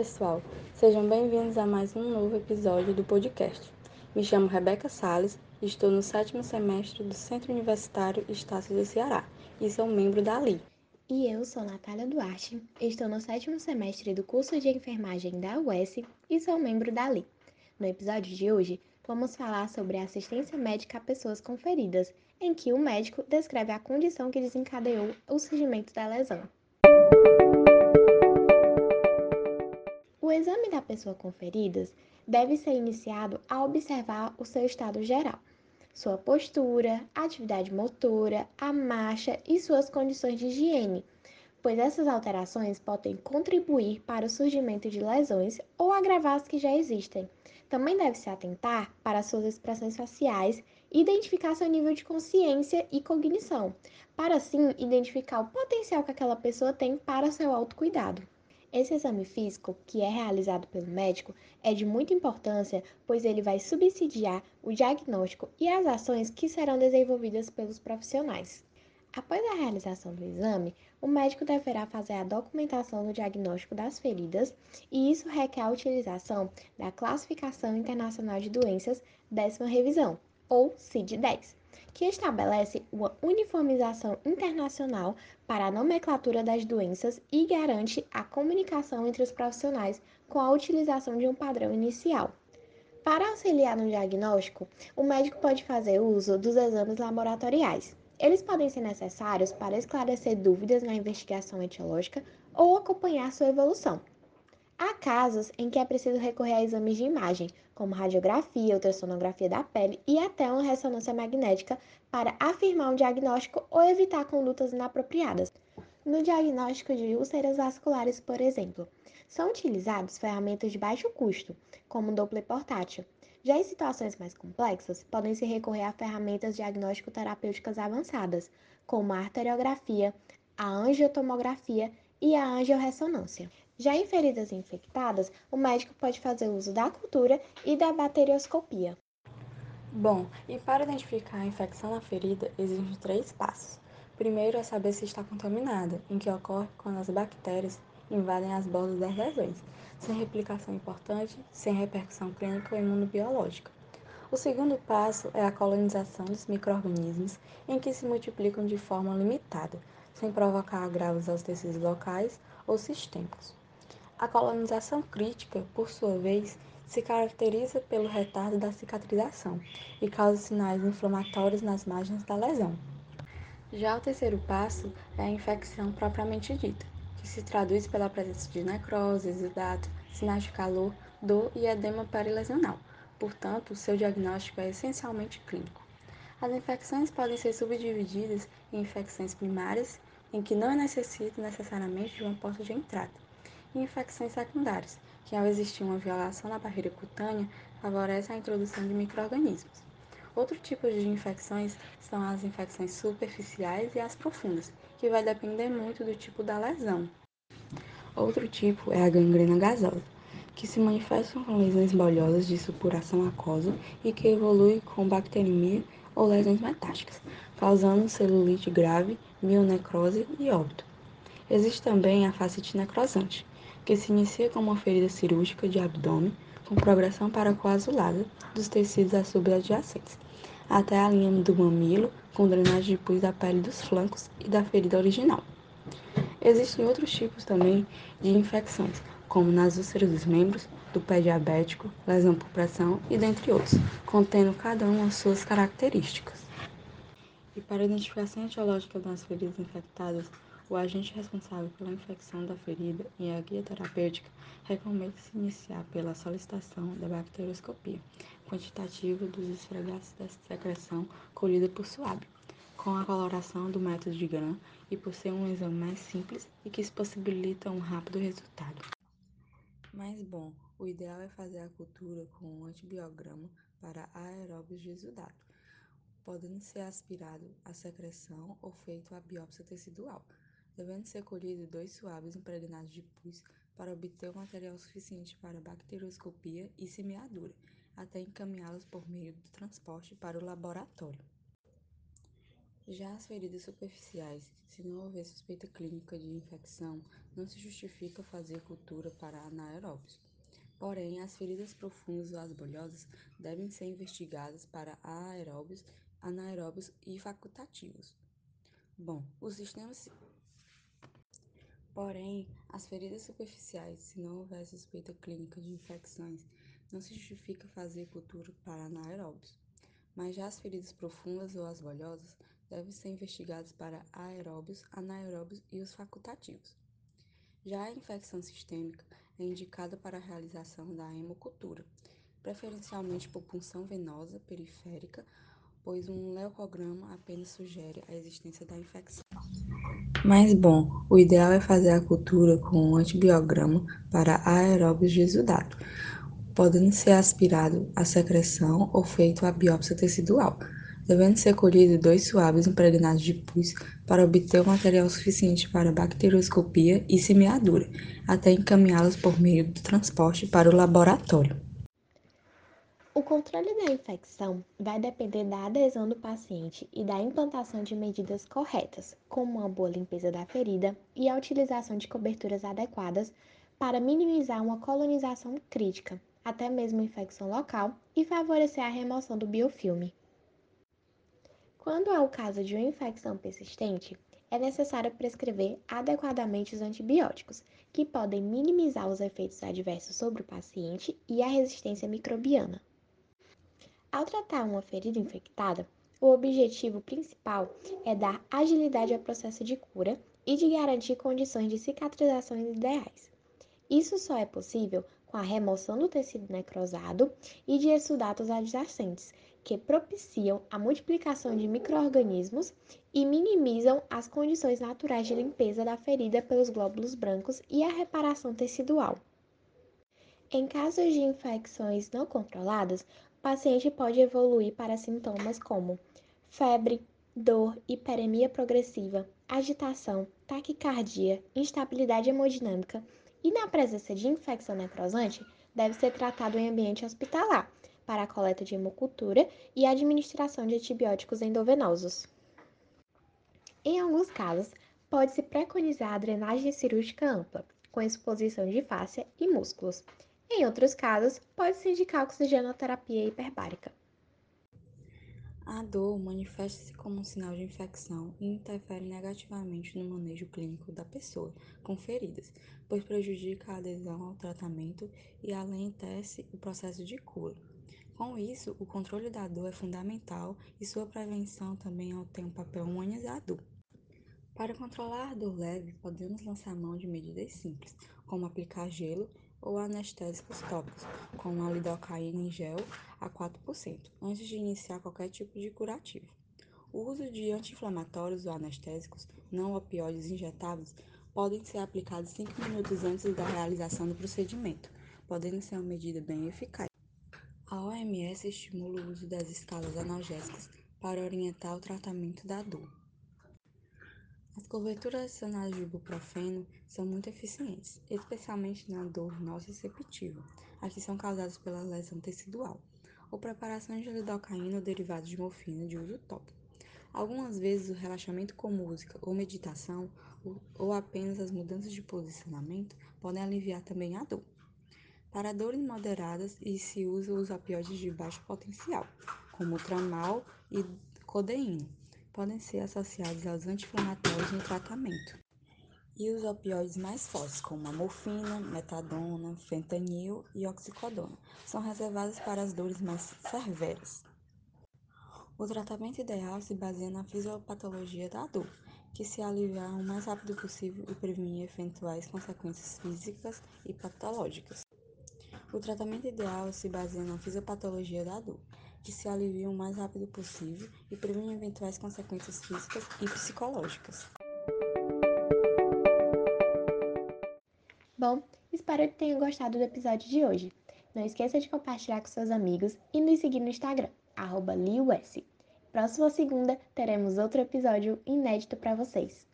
pessoal, sejam bem-vindos a mais um novo episódio do podcast. Me chamo Rebeca Sales e estou no sétimo semestre do Centro Universitário Estácio do Ceará e sou membro da LI. E eu sou Natália Duarte, estou no sétimo semestre do curso de enfermagem da UES e sou membro da LI. No episódio de hoje, vamos falar sobre a assistência médica a pessoas com feridas, em que o médico descreve a condição que desencadeou o surgimento da lesão. O exame da pessoa com feridas deve ser iniciado a observar o seu estado geral, sua postura, atividade motora, a marcha e suas condições de higiene, pois essas alterações podem contribuir para o surgimento de lesões ou agravar as que já existem. Também deve se atentar para suas expressões faciais e identificar seu nível de consciência e cognição, para assim identificar o potencial que aquela pessoa tem para seu autocuidado. Esse exame físico, que é realizado pelo médico, é de muita importância, pois ele vai subsidiar o diagnóstico e as ações que serão desenvolvidas pelos profissionais. Após a realização do exame, o médico deverá fazer a documentação do diagnóstico das feridas, e isso requer a utilização da Classificação Internacional de Doenças, décima revisão, ou CID-10 que estabelece uma uniformização internacional para a nomenclatura das doenças e garante a comunicação entre os profissionais com a utilização de um padrão inicial. Para auxiliar no diagnóstico, o médico pode fazer uso dos exames laboratoriais. Eles podem ser necessários para esclarecer dúvidas na investigação etiológica ou acompanhar sua evolução. Há casos em que é preciso recorrer a exames de imagem, como radiografia, ultrassonografia da pele e até uma ressonância magnética para afirmar um diagnóstico ou evitar condutas inapropriadas. No diagnóstico de úlceras vasculares, por exemplo, são utilizados ferramentas de baixo custo, como o Doppler portátil. Já em situações mais complexas, podem se recorrer a ferramentas diagnóstico-terapêuticas avançadas, como a arteriografia, a angiotomografia e a angiorressonância. Já em feridas infectadas, o médico pode fazer uso da cultura e da bacterioscopia. Bom, e para identificar a infecção na ferida, existem três passos. Primeiro é saber se está contaminada, em que ocorre quando as bactérias invadem as bordas das lesões, sem replicação importante, sem repercussão clínica ou imunobiológica. O segundo passo é a colonização dos microrganismos, em que se multiplicam de forma limitada, sem provocar agravos aos tecidos locais ou sistêmicos. A colonização crítica, por sua vez, se caracteriza pelo retardo da cicatrização e causa sinais inflamatórios nas margens da lesão. Já o terceiro passo é a infecção propriamente dita, que se traduz pela presença de necrose, exudato, sinais de calor, dor e edema perilesional. Portanto, seu diagnóstico é essencialmente clínico. As infecções podem ser subdivididas em infecções primárias, em que não necessitam necessariamente de uma porta de entrada, e infecções secundárias, que ao existir uma violação na barreira cutânea, favorecem a introdução de microrganismos. Outro tipo de infecções são as infecções superficiais e as profundas, que vai depender muito do tipo da lesão. Outro tipo é a gangrena gasosa, que se manifesta com lesões bolhosas de supuração aquosa e que evolui com bacteremia ou lesões metásticas, causando celulite grave, mionecrose e óbito. Existe também a fascite necrosante, que se inicia como uma ferida cirúrgica de abdômen com progressão para coasulada dos tecidos subadjacentes, até a linha do mamilo, com drenagem de pus da pele dos flancos e da ferida original. Existem outros tipos também de infecções, como nas úlceras dos membros, do pé diabético, lesão por pressão e dentre outros, contendo cada um as suas características. E para a identificação etiológica das feridas infectadas, o agente responsável pela infecção da ferida e a guia terapêutica recomenda-se iniciar pela solicitação da bacterioscopia quantitativa dos esfregaços da secreção colhida por suave, com a coloração do método de Gram e por ser um exame mais simples e que possibilita um rápido resultado. Mas bom, o ideal é fazer a cultura com um antibiograma para aeróbios de exudato, podendo ser aspirado a secreção ou feito a biópsia tecidual devendo ser colhidos dois suaves impregnados de pus para obter o material suficiente para bacterioscopia e semeadura, até encaminhá-los por meio do transporte para o laboratório. Já as feridas superficiais, se não houver suspeita clínica de infecção, não se justifica fazer cultura para anaeróbios. Porém, as feridas profundas ou as bolhosas devem ser investigadas para aeróbios, anaeróbios e facultativos. Bom, os sistemas. Porém, as feridas superficiais, se não houver suspeita clínica de infecções, não se justifica fazer cultura para anaeróbios. Mas já as feridas profundas ou as bolhosas devem ser investigadas para aeróbios, anaeróbios e os facultativos. Já a infecção sistêmica é indicada para a realização da hemocultura, preferencialmente por punção venosa periférica, pois um leucograma apenas sugere a existência da infecção. Mas bom, o ideal é fazer a cultura com um antibiograma para aeróbios de exudato, podendo ser aspirado a secreção ou feito a biópsia tecidual, devendo ser colhido dois suaves impregnados de pus para obter o material suficiente para bacterioscopia e semeadura, até encaminhá-los por meio do transporte para o laboratório. O controle da infecção vai depender da adesão do paciente e da implantação de medidas corretas, como uma boa limpeza da ferida e a utilização de coberturas adequadas para minimizar uma colonização crítica, até mesmo infecção local, e favorecer a remoção do biofilme. Quando há o caso de uma infecção persistente, é necessário prescrever adequadamente os antibióticos, que podem minimizar os efeitos adversos sobre o paciente e a resistência microbiana. Ao tratar uma ferida infectada, o objetivo principal é dar agilidade ao processo de cura e de garantir condições de cicatrização ideais. Isso só é possível com a remoção do tecido necrosado e de exudatos adjacentes, que propiciam a multiplicação de microorganismos e minimizam as condições naturais de limpeza da ferida pelos glóbulos brancos e a reparação tecidual. Em casos de infecções não controladas, o paciente pode evoluir para sintomas como febre, dor, hiperemia progressiva, agitação, taquicardia, instabilidade hemodinâmica e na presença de infecção necrosante, deve ser tratado em ambiente hospitalar para a coleta de hemocultura e administração de antibióticos endovenosos. Em alguns casos, pode-se preconizar a drenagem cirúrgica ampla, com exposição de fáscia e músculos. Em outros casos, pode-se indicar oxigenoterapia hiperbárica. A dor manifesta-se como um sinal de infecção e interfere negativamente no manejo clínico da pessoa com feridas, pois prejudica a adesão ao tratamento e alentece o processo de cura. Com isso, o controle da dor é fundamental e sua prevenção também tem um papel humanizador. Para controlar a dor leve, podemos lançar mão de medidas simples, como aplicar gelo ou anestésicos tópicos, como a lidocaína em gel a 4%, antes de iniciar qualquer tipo de curativo. O uso de anti-inflamatórios ou anestésicos não opioides injetáveis podem ser aplicados 5 minutos antes da realização do procedimento, podendo ser uma medida bem eficaz. A OMS estimula o uso das escalas analgésicas para orientar o tratamento da dor. As coberturas adicionais de ibuprofeno são muito eficientes, especialmente na dor nociceptiva, as que são causadas pela lesão tecidual, ou preparações de lidocaína ou derivados de morfina de uso tópico. Algumas vezes o relaxamento com música ou meditação, ou apenas as mudanças de posicionamento, podem aliviar também a dor. Para dores moderadas, e se usa os opioides de baixo potencial, como tramal e codeína, podem ser associados aos anti-inflamatórios no tratamento. E os opioides mais fortes, como a morfina, metadona, fentanil e oxicodona, são reservados para as dores mais severas. O tratamento ideal se baseia na fisiopatologia da dor, que se aliviar o mais rápido possível e prevenir eventuais consequências físicas e patológicas. O tratamento ideal se baseia na fisiopatologia da dor, que se alivia o mais rápido possível e previne eventuais consequências físicas e psicológicas. Bom, espero que tenham gostado do episódio de hoje. Não esqueça de compartilhar com seus amigos e nos seguir no Instagram, lius. Próxima segunda teremos outro episódio inédito para vocês.